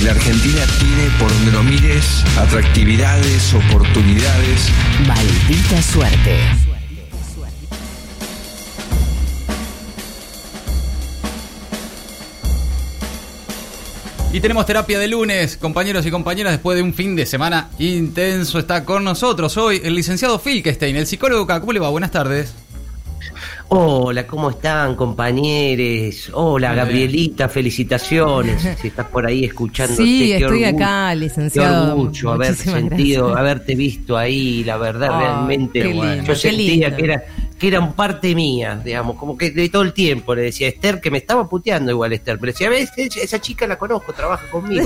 la Argentina tiene, por donde lo mires, atractividades, oportunidades. Maldita suerte. Y tenemos terapia de lunes, compañeros y compañeras, después de un fin de semana intenso. Está con nosotros hoy el licenciado Filkestein, el psicólogo. ¿Cómo le va? Buenas tardes. Hola, ¿cómo están, compañeros? Hola, Gabrielita, felicitaciones. Si estás por ahí escuchando. Sí, estoy acá, licenciado. Qué orgullo haber sentido, haberte visto ahí, la verdad, realmente. yo sentía que era que eran parte mía, digamos, como que de todo el tiempo le decía a Esther que me estaba puteando igual Esther, pero decía, ves, esa chica la conozco, trabaja conmigo.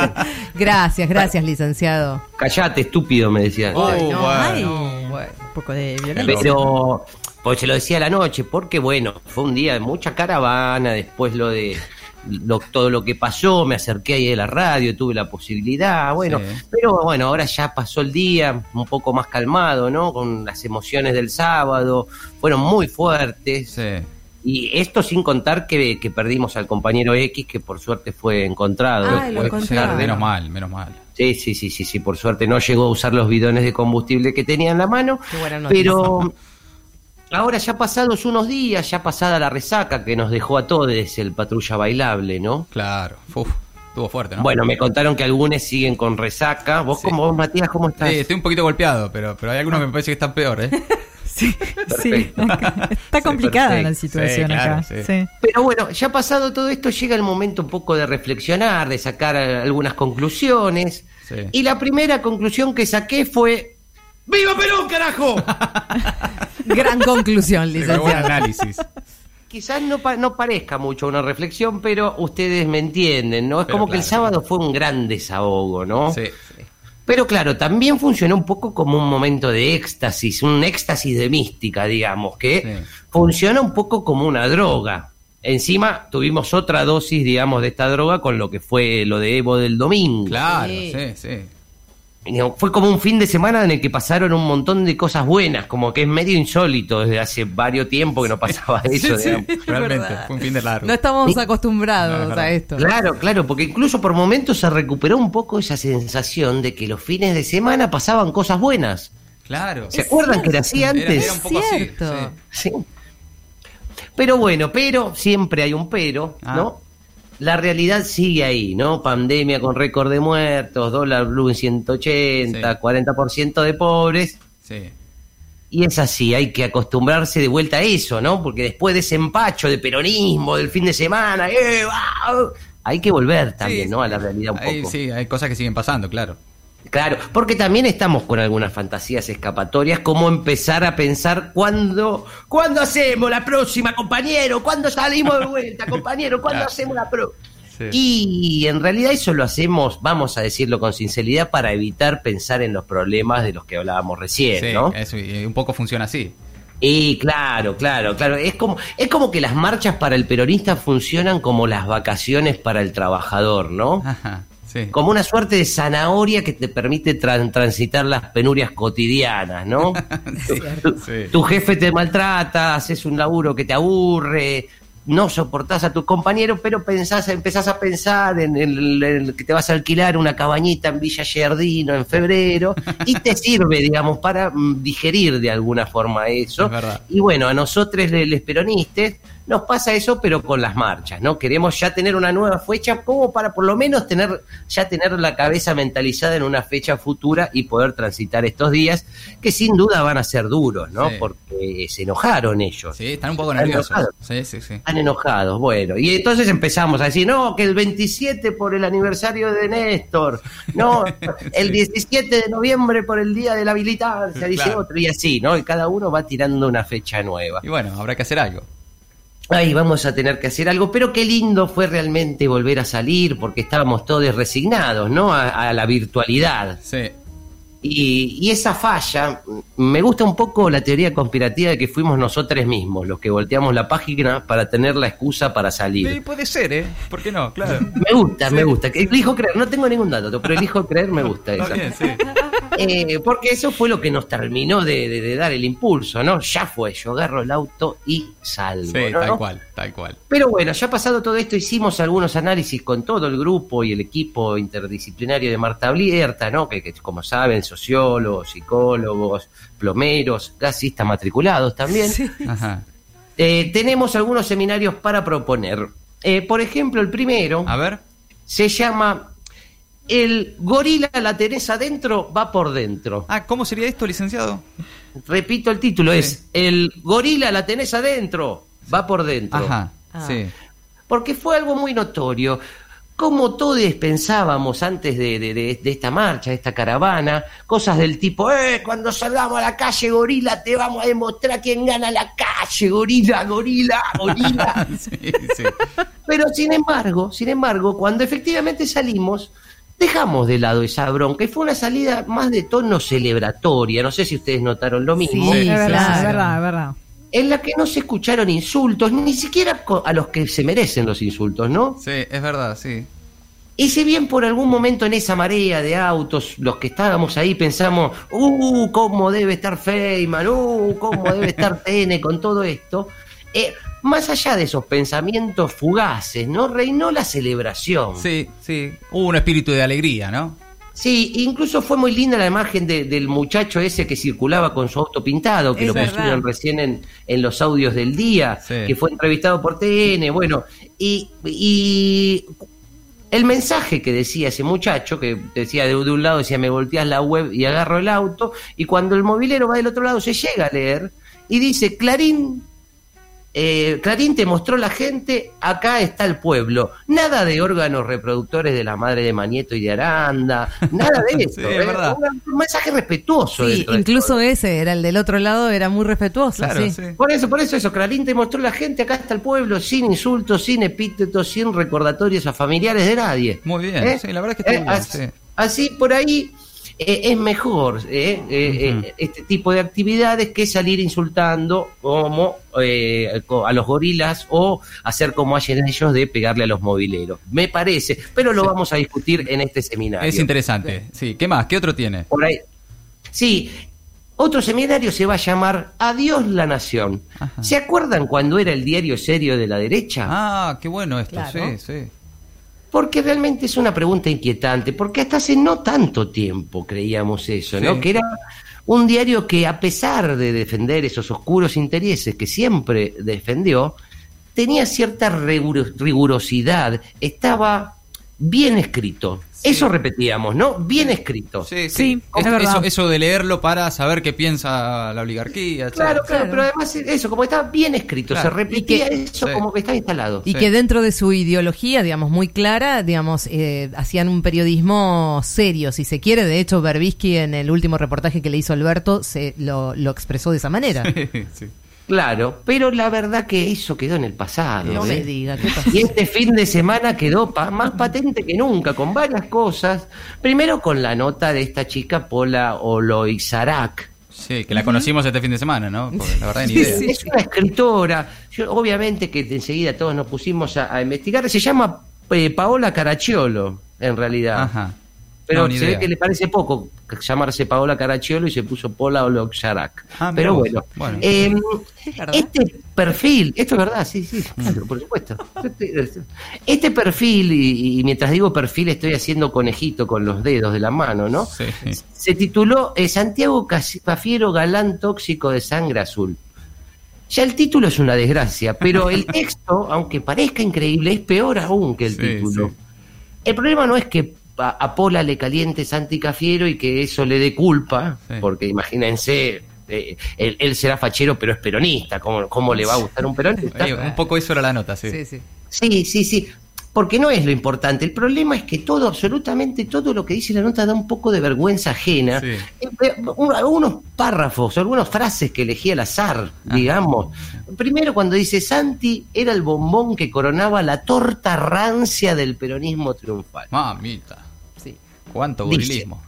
gracias, gracias, licenciado. Callate, estúpido, me decía. Oh, un poco de violencia. Pero, pues se lo decía a la noche, porque bueno, fue un día de mucha caravana, después lo de todo lo que pasó, me acerqué ahí a la radio, tuve la posibilidad, bueno, pero bueno, ahora ya pasó el día un poco más calmado, ¿no? Con las emociones del sábado, fueron muy fuertes. Y esto sin contar que, perdimos al compañero X, que por suerte fue encontrado. menos mal, menos mal. Sí, sí, sí, sí, sí, por suerte no llegó a usar los bidones de combustible que tenía en la mano. pero Ahora ya pasados unos días, ya pasada la resaca que nos dejó a todos el patrulla bailable, ¿no? Claro, Uf, estuvo fuerte, ¿no? Bueno, me contaron que algunos siguen con resaca. ¿Vos cómo, vos, Matías, cómo estás? Sí, estoy un poquito golpeado, pero, pero hay algunos que me parece que están peor, ¿eh? sí, sí, está complicada la situación acá. Pero bueno, ya pasado todo esto, llega el momento un poco de reflexionar, de sacar algunas conclusiones. Y la primera conclusión que saqué fue ¡Viva Perón, carajo! Gran conclusión, licenciado. Buen análisis. Quizás no, no parezca mucho una reflexión, pero ustedes me entienden, ¿no? Es como que el sábado fue un gran desahogo, ¿no? Sí, Pero claro, también funcionó un poco como un momento de éxtasis, un éxtasis de mística, digamos, que funciona un poco como una droga. Encima tuvimos otra dosis, digamos, de esta droga con lo que fue lo de Evo del domingo. Claro, sí, sí fue como un fin de semana en el que pasaron un montón de cosas buenas, como que es medio insólito desde hace varios tiempos que no pasaba eso. Realmente, fue un fin de largo. No estamos acostumbrados a esto. Claro, claro, porque incluso por momentos se recuperó un poco esa sensación de que los fines de semana pasaban cosas buenas. Claro. ¿Se acuerdan que era así antes? Era, un poco cierto. sí. Pero bueno, pero, siempre hay un pero, ah. ¿no? La realidad sigue ahí, ¿no? Pandemia con récord de muertos, dólar blue en 180, 40% de pobres. Sí. Y es así, hay que acostumbrarse de vuelta a eso, ¿no? Porque después de ese empacho de peronismo del fin de semana, ¡eh, hay que volver también, ¿no? A la realidad un poco. Sí, hay cosas que siguen pasando, claro. Claro, porque también estamos con algunas fantasías escapatorias, como empezar a pensar cuándo, cuándo hacemos la próxima, compañero, cuándo salimos de vuelta, compañero, cuándo hacemos la próxima. Y en realidad eso lo hacemos, vamos a decirlo con sinceridad, para evitar pensar en los problemas de los que hablábamos recién, ¿no? Eso, y un poco funciona así. Y claro, claro, claro. Es como, es como que las marchas para el peronista funcionan como las vacaciones para el trabajador, ¿no? Ajá. Como una suerte de zanahoria que te permite transitar las penurias cotidianas, ¿no? tu, jefe te maltrata, haces un laburo que te aburre, no soportás a tu compañero, pero pensás, empezás a pensar en, el, que te vas a alquilar una cabañita en Villa Giardino en febrero y te sirve, digamos, para mm, digerir de alguna forma eso. Y bueno, a nosotros, los peronistas, nos pasa eso, pero con las marchas, ¿no? Queremos ya tener una nueva fecha como para por lo menos tener ya tener la cabeza mentalizada en una fecha futura y poder transitar estos días que sin duda van a ser duros, ¿no? Porque se enojaron ellos. Sí, están un poco nerviosos. Sí, sí, sí. Están enojados, bueno. Y entonces empezamos a decir, no, que el 27 por el aniversario de Néstor, no, el 17 de noviembre por el día de la habilitancia, dice otro, y así, ¿no? Y cada uno va tirando una fecha nueva. Y bueno, habrá que hacer algo ay, vamos a tener que hacer algo, pero qué lindo fue realmente volver a salir porque estábamos todos resignados, ¿no? A, la virtualidad. Sí. Y, esa falla, me gusta un poco la teoría conspirativa de que fuimos nosotros mismos los que volteamos la página para tener la excusa para salir. Sí, puede ser, ¿eh? ¿Por qué no? Claro. Me gusta, me gusta. Elijo creer, no tengo ningún dato, pero elijo creer, me gusta esa. Bien, sí. Eh, porque eso fue lo que nos terminó de, dar el impulso, ¿no? Ya fue, yo agarro el auto y salgo. Sí, tal cual, tal cual. Pero bueno, ya pasado todo esto, hicimos algunos análisis con todo el grupo y el equipo interdisciplinario de Marta Blierta, ¿no? Que, como saben, sociólogos, psicólogos, plomeros, gasistas matriculados también. Eh, tenemos algunos seminarios para proponer. Eh, por ejemplo, el primero. A ver. Se llama el gorila la tenés adentro, va por dentro. Ah, ¿cómo sería esto, licenciado? Repito el título, es El gorila la tenés adentro, va por dentro. Ajá, ah. sí. Porque fue algo muy notorio. Como todos pensábamos antes de, esta marcha, de esta caravana, cosas del tipo, eh, cuando salgamos a la calle, gorila, te vamos a demostrar quién gana la calle, gorila, gorila, gorila. sí, sí. Pero sin embargo, sin embargo, cuando efectivamente salimos, dejamos de lado esa bronca y fue una salida más de tono celebratoria. No sé si ustedes notaron lo mismo. Sí, es verdad, es verdad, es verdad. En la que no se escucharon insultos, ni siquiera a los que se merecen los insultos, ¿no? Sí, es verdad, sí. Y si bien por algún momento en esa marea de autos, los que estábamos ahí pensamos, uh, cómo debe estar Feynman, uh, cómo debe estar TN con todo esto, eh, más allá de esos pensamientos fugaces, ¿no? Reinó la celebración. Sí, sí. Hubo un espíritu de alegría, ¿no? Sí, incluso fue muy linda la imagen del muchacho ese que circulaba con su auto pintado, que lo pusieron recién en, en, los audios del día, que fue entrevistado por TN, bueno, y, y, el mensaje que decía ese muchacho, que decía de, de un lado, decía me volteas la web y agarro el auto, y cuando el movilero va del otro lado se llega a leer, y dice, Clarín eh, Clarín te mostró la gente, acá está el pueblo. Nada de órganos reproductores de la madre de Manieto y de Aranda, nada de eso. ¿eh? Un, mensaje respetuoso. Sí, incluso ese era el del otro lado, era muy respetuoso. Por eso, por eso eso, Clarín te mostró la gente, acá está el pueblo, sin insultos, sin epítetos, sin recordatorios a familiares de nadie. Muy bien, ¿Eh? sí, la verdad es que está así por ahí eh, es mejor eh, eh, este tipo de actividades que salir insultando como a los gorilas o hacer como hacen ellos de pegarle a los mobileros. Me parece, pero lo vamos a discutir en este seminario. Es interesante. Sí, ¿qué más? ¿Qué otro tiene? Por ahí. Sí, otro seminario se va a llamar Adiós la Nación. ¿Se acuerdan cuando era el diario serio de la derecha? Ah, qué bueno esto, sí, sí. Porque realmente es una pregunta inquietante, porque hasta hace no tanto tiempo creíamos eso, ¿no? Que era un diario que a pesar de defender esos oscuros intereses que siempre defendió, tenía cierta rigurosidad, estaba bien escrito. Eso repetíamos, ¿no? Bien escrito. Sí, sí. eso, eso, de leerlo para saber qué piensa la oligarquía. Claro, claro, pero además eso, como estaba bien escrito, se repetía eso como que está instalado. Y que dentro de su ideología, digamos, muy clara, digamos, eh, hacían un periodismo serio, si se quiere. De hecho, Berbisky en el último reportaje que le hizo Alberto se lo, lo expresó de esa manera. sí. Claro, pero la verdad que eso quedó en el pasado. No me ¿eh? diga, ¿qué Y este fin de semana quedó más patente que nunca, con varias cosas. Primero con la nota de esta chica Pola Oloizarak. Sí, que la conocimos este fin de semana, ¿no? la verdad ni idea. Es una escritora. obviamente que enseguida todos nos pusimos a, investigar. Se llama eh, Paola Caracciolo, en realidad. Ajá. Pero se ve que le parece poco llamarse Paola Caracciolo y se puso Paula Oloxarak. Ah, Pero bueno, em, este perfil, esto es verdad, sí, sí, claro, por supuesto. Este perfil, y, mientras digo perfil estoy haciendo conejito con los dedos de la mano, ¿no? Se tituló eh, Santiago Cafiero Galán Tóxico de Sangre Azul. Ya el título es una desgracia, pero el texto, aunque parezca increíble, es peor aún que el título. El problema no es que a, Pola le caliente Santi Cafiero y que eso le dé culpa, porque imagínense, eh, él, será fachero pero es peronista, ¿cómo, cómo le va a gustar un peronista? un poco eso era la nota, sí. Sí, sí. sí, sí, porque no es lo importante. El problema es que todo, absolutamente todo lo que dice la nota da un poco de vergüenza ajena. Eh, algunos párrafos, algunas frases que elegí al azar, digamos. Primero cuando dice Santi era el bombón que coronaba la torta rancia del peronismo triunfal. Mamita. ¿Cuánto gorilismo?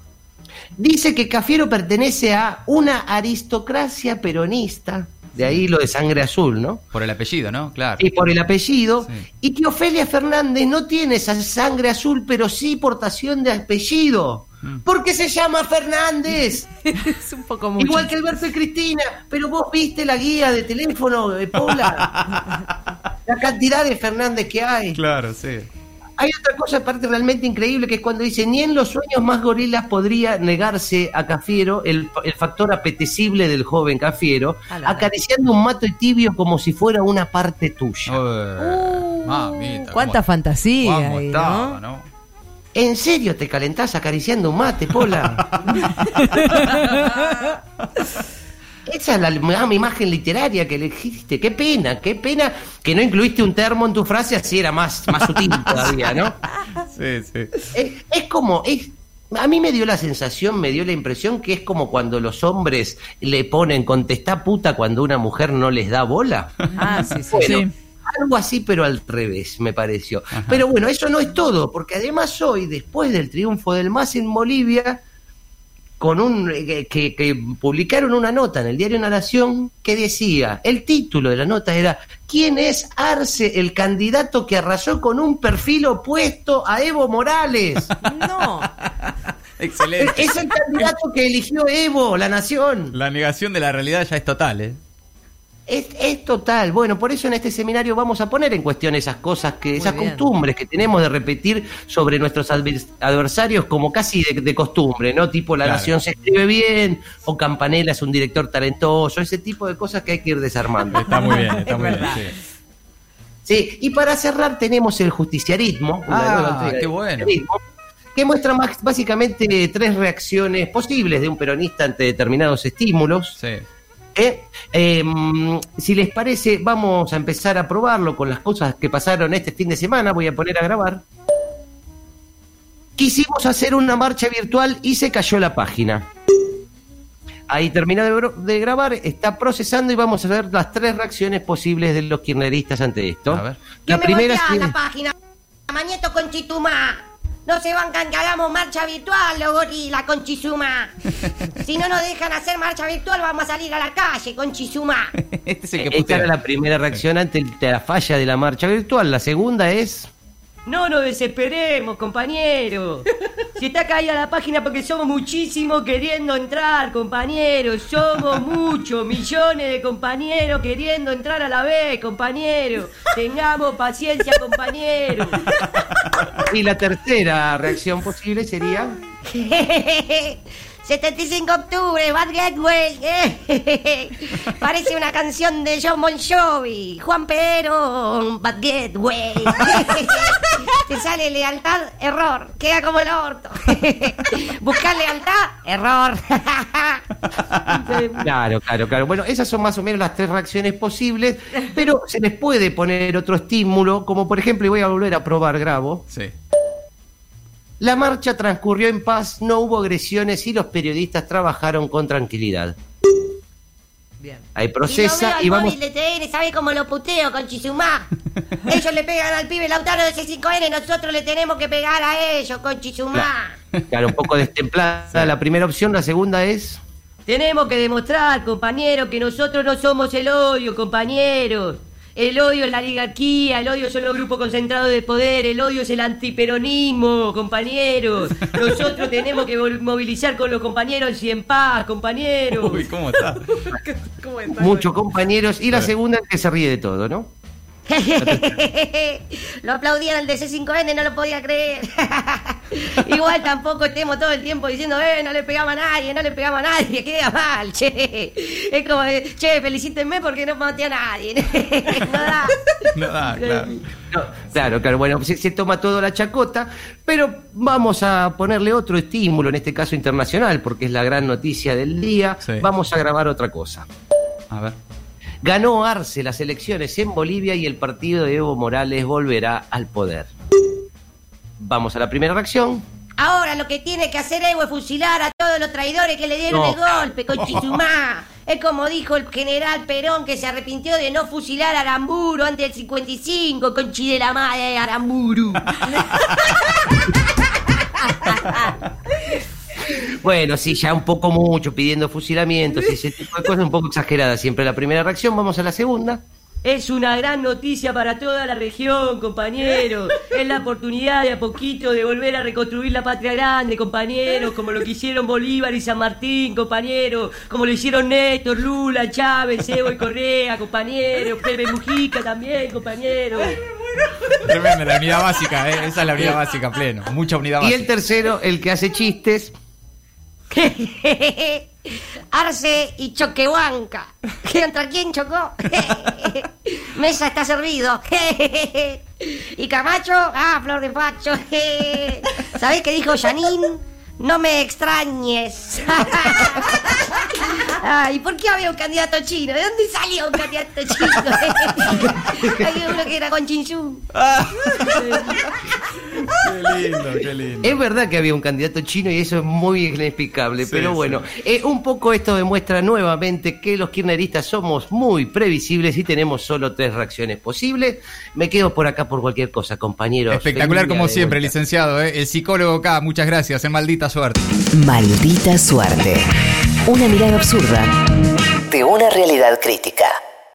Dice, que Cafiero pertenece a una aristocracia peronista. De ahí lo de sangre azul, ¿no? Por el apellido, ¿no? Claro. Y por el apellido. Y que Ofelia Fernández no tiene esa sangre azul, pero sí portación de apellido. Mm. Porque se llama Fernández. es un poco mucho. Igual que Alberto y Cristina. Pero vos viste la guía de teléfono de Paula. la cantidad de Fernández que hay. Claro, sí. Hay otra cosa aparte realmente increíble que es cuando dice ni en los sueños más gorilas podría negarse a Cafiero el, factor apetecible del joven Cafiero, acariciando un mato tibio como si fuera una parte tuya. Uh, cuánta fantasía. ¿no? ¿En serio te calentás acariciando un mate, Pola? Esa es la, imagen literaria que elegiste. Qué pena, qué pena que no incluiste un termo en tu frase, así era más, más sutil todavía, ¿no? Sí, sí. Es, como, es, a mí me dio la sensación, me dio la impresión que es como cuando los hombres le ponen contestá puta cuando una mujer no les da bola. Ah, sí, sí. Algo así, pero al revés, me pareció. Pero bueno, eso no es todo, porque además hoy, después del triunfo del MAS en Bolivia, con un eh, que, publicaron una nota en el diario La Nación que decía, el título de la nota era ¿Quién es Arce, el candidato que arrasó con un perfil opuesto a Evo Morales? No. Excelente. Es el candidato que eligió Evo, la Nación. La negación de la realidad ya es total, ¿eh? Es, total. Bueno, por eso en este seminario vamos a poner en cuestión esas cosas, que esas costumbres que tenemos de repetir sobre nuestros adversarios como casi de, costumbre, ¿no? Tipo La Nación se escribe bien, o Campanella es un director talentoso, ese tipo de cosas que hay que ir desarmando. Está muy bien, está muy bien. Sí. y para cerrar tenemos el justiciarismo. Ah, qué bueno. Que muestra más, básicamente tres reacciones posibles de un peronista ante determinados estímulos. Sí eh, em, si les parece, vamos a empezar a probarlo con las cosas que pasaron este fin de semana. Voy a poner a grabar. Quisimos hacer una marcha virtual y se cayó la página. Ahí termina de, grabar, está procesando y vamos a ver las tres reacciones posibles de los kirchneristas ante esto. La primera es la página. Mañeto con Chituma. No se van que hagamos marcha virtual, gorila, con Chizuma. Si no nos dejan hacer marcha virtual, vamos a salir a la calle con Chizuma. Este es el que Esta era la primera reacción ante la falla de la marcha virtual. La segunda es... No nos desesperemos, compañeros. Si está caída la página porque somos muchísimos queriendo entrar, compañeros. Somos muchos, millones de compañeros queriendo entrar a la vez, compañeros. Tengamos paciencia, compañeros. Y la tercera reacción posible sería... 75 de octubre, Bad Gateway. Parece una canción de John Bon Jovi. Juan Pero, Bad Gateway. Te sale lealtad, error. Queda como el orto. Buscar lealtad, error. claro, claro, claro. Bueno, esas son más o menos las tres reacciones posibles, pero se les puede poner otro estímulo, como por ejemplo, y voy a volver a probar, grabo. Sí la marcha transcurrió en paz, no hubo agresiones y los periodistas trabajaron con tranquilidad. Bien. Ahí procesa y, vamos. TN, ¿sabe cómo lo puteo con Chizumá? ellos le pegan al pibe Lautaro de C5N, nosotros le tenemos que pegar a ellos con Chizumá. Claro, un poco destemplada la primera opción, la segunda es. Tenemos que demostrar, compañeros, que nosotros no somos el odio, compañeros. El odio es la oligarquía, el odio son los grupos concentrados de poder, el odio es el antiperonismo, compañeros. Nosotros tenemos que movilizar con los compañeros y en paz, compañeros. Uy, ¿cómo está? Muchos compañeros. Y la segunda es que se ríe de todo, ¿no? lo aplaudían al DC5N, no lo podía creer. Igual tampoco estemos todo el tiempo diciendo, eh, no le pegaba a nadie, no le pegaba a nadie, queda mal, che. Es como, che, felicítenme porque no maté a nadie. no da. No da, claro. claro, claro, bueno, se, toma todo la chacota, pero vamos a ponerle otro estímulo, en este caso internacional, porque es la gran noticia del día. Vamos a grabar otra cosa. A ver. Ganó Arce las elecciones en Bolivia y el partido de Evo Morales volverá al poder. Vamos a la primera reacción. Ahora lo que tiene que hacer Evo es fusilar a todos los traidores que le dieron el golpe con Chizumá. Es como dijo el general Perón que se arrepintió de no fusilar a Aramburu antes del 55 con Chi de madre Aramburu. Bueno, sí, ya un poco mucho pidiendo fusilamientos y ese tipo de cosas, un poco exagerada siempre la primera reacción. Vamos a la segunda. Es una gran noticia para toda la región, compañeros. Es la oportunidad de a poquito de volver a reconstruir la patria grande, compañeros, como lo que hicieron Bolívar y San Martín, compañeros, como lo hicieron Néstor, Lula, Chávez, Evo y Correa, compañeros, Pepe Mujica también, compañeros. Tremenda, la unidad básica, ¿eh? esa es la unidad básica, pleno. Mucha unidad básica. Y el tercero, el que hace chistes. Arce y Choquehuanca. ¿Contra quién chocó? Mesa está servido. y Camacho, ah, flor de facho. ¿Sabés qué dijo Janine? No me extrañes. Ay, ¿por qué había un candidato chino? ¿De dónde salió un candidato chino? Hay uno que era con Chinchú. qué lindo, qué lindo. Es verdad que había un candidato chino y eso es muy inexplicable, pero bueno, eh, un poco esto demuestra nuevamente que los kirchneristas somos muy previsibles y tenemos solo tres reacciones posibles. Me quedo por acá por cualquier cosa, compañeros. Espectacular como siempre, licenciado. ¿eh? El psicólogo acá, muchas gracias. En maldita suerte. Maldita suerte. Una mirada absurda de una realidad crítica.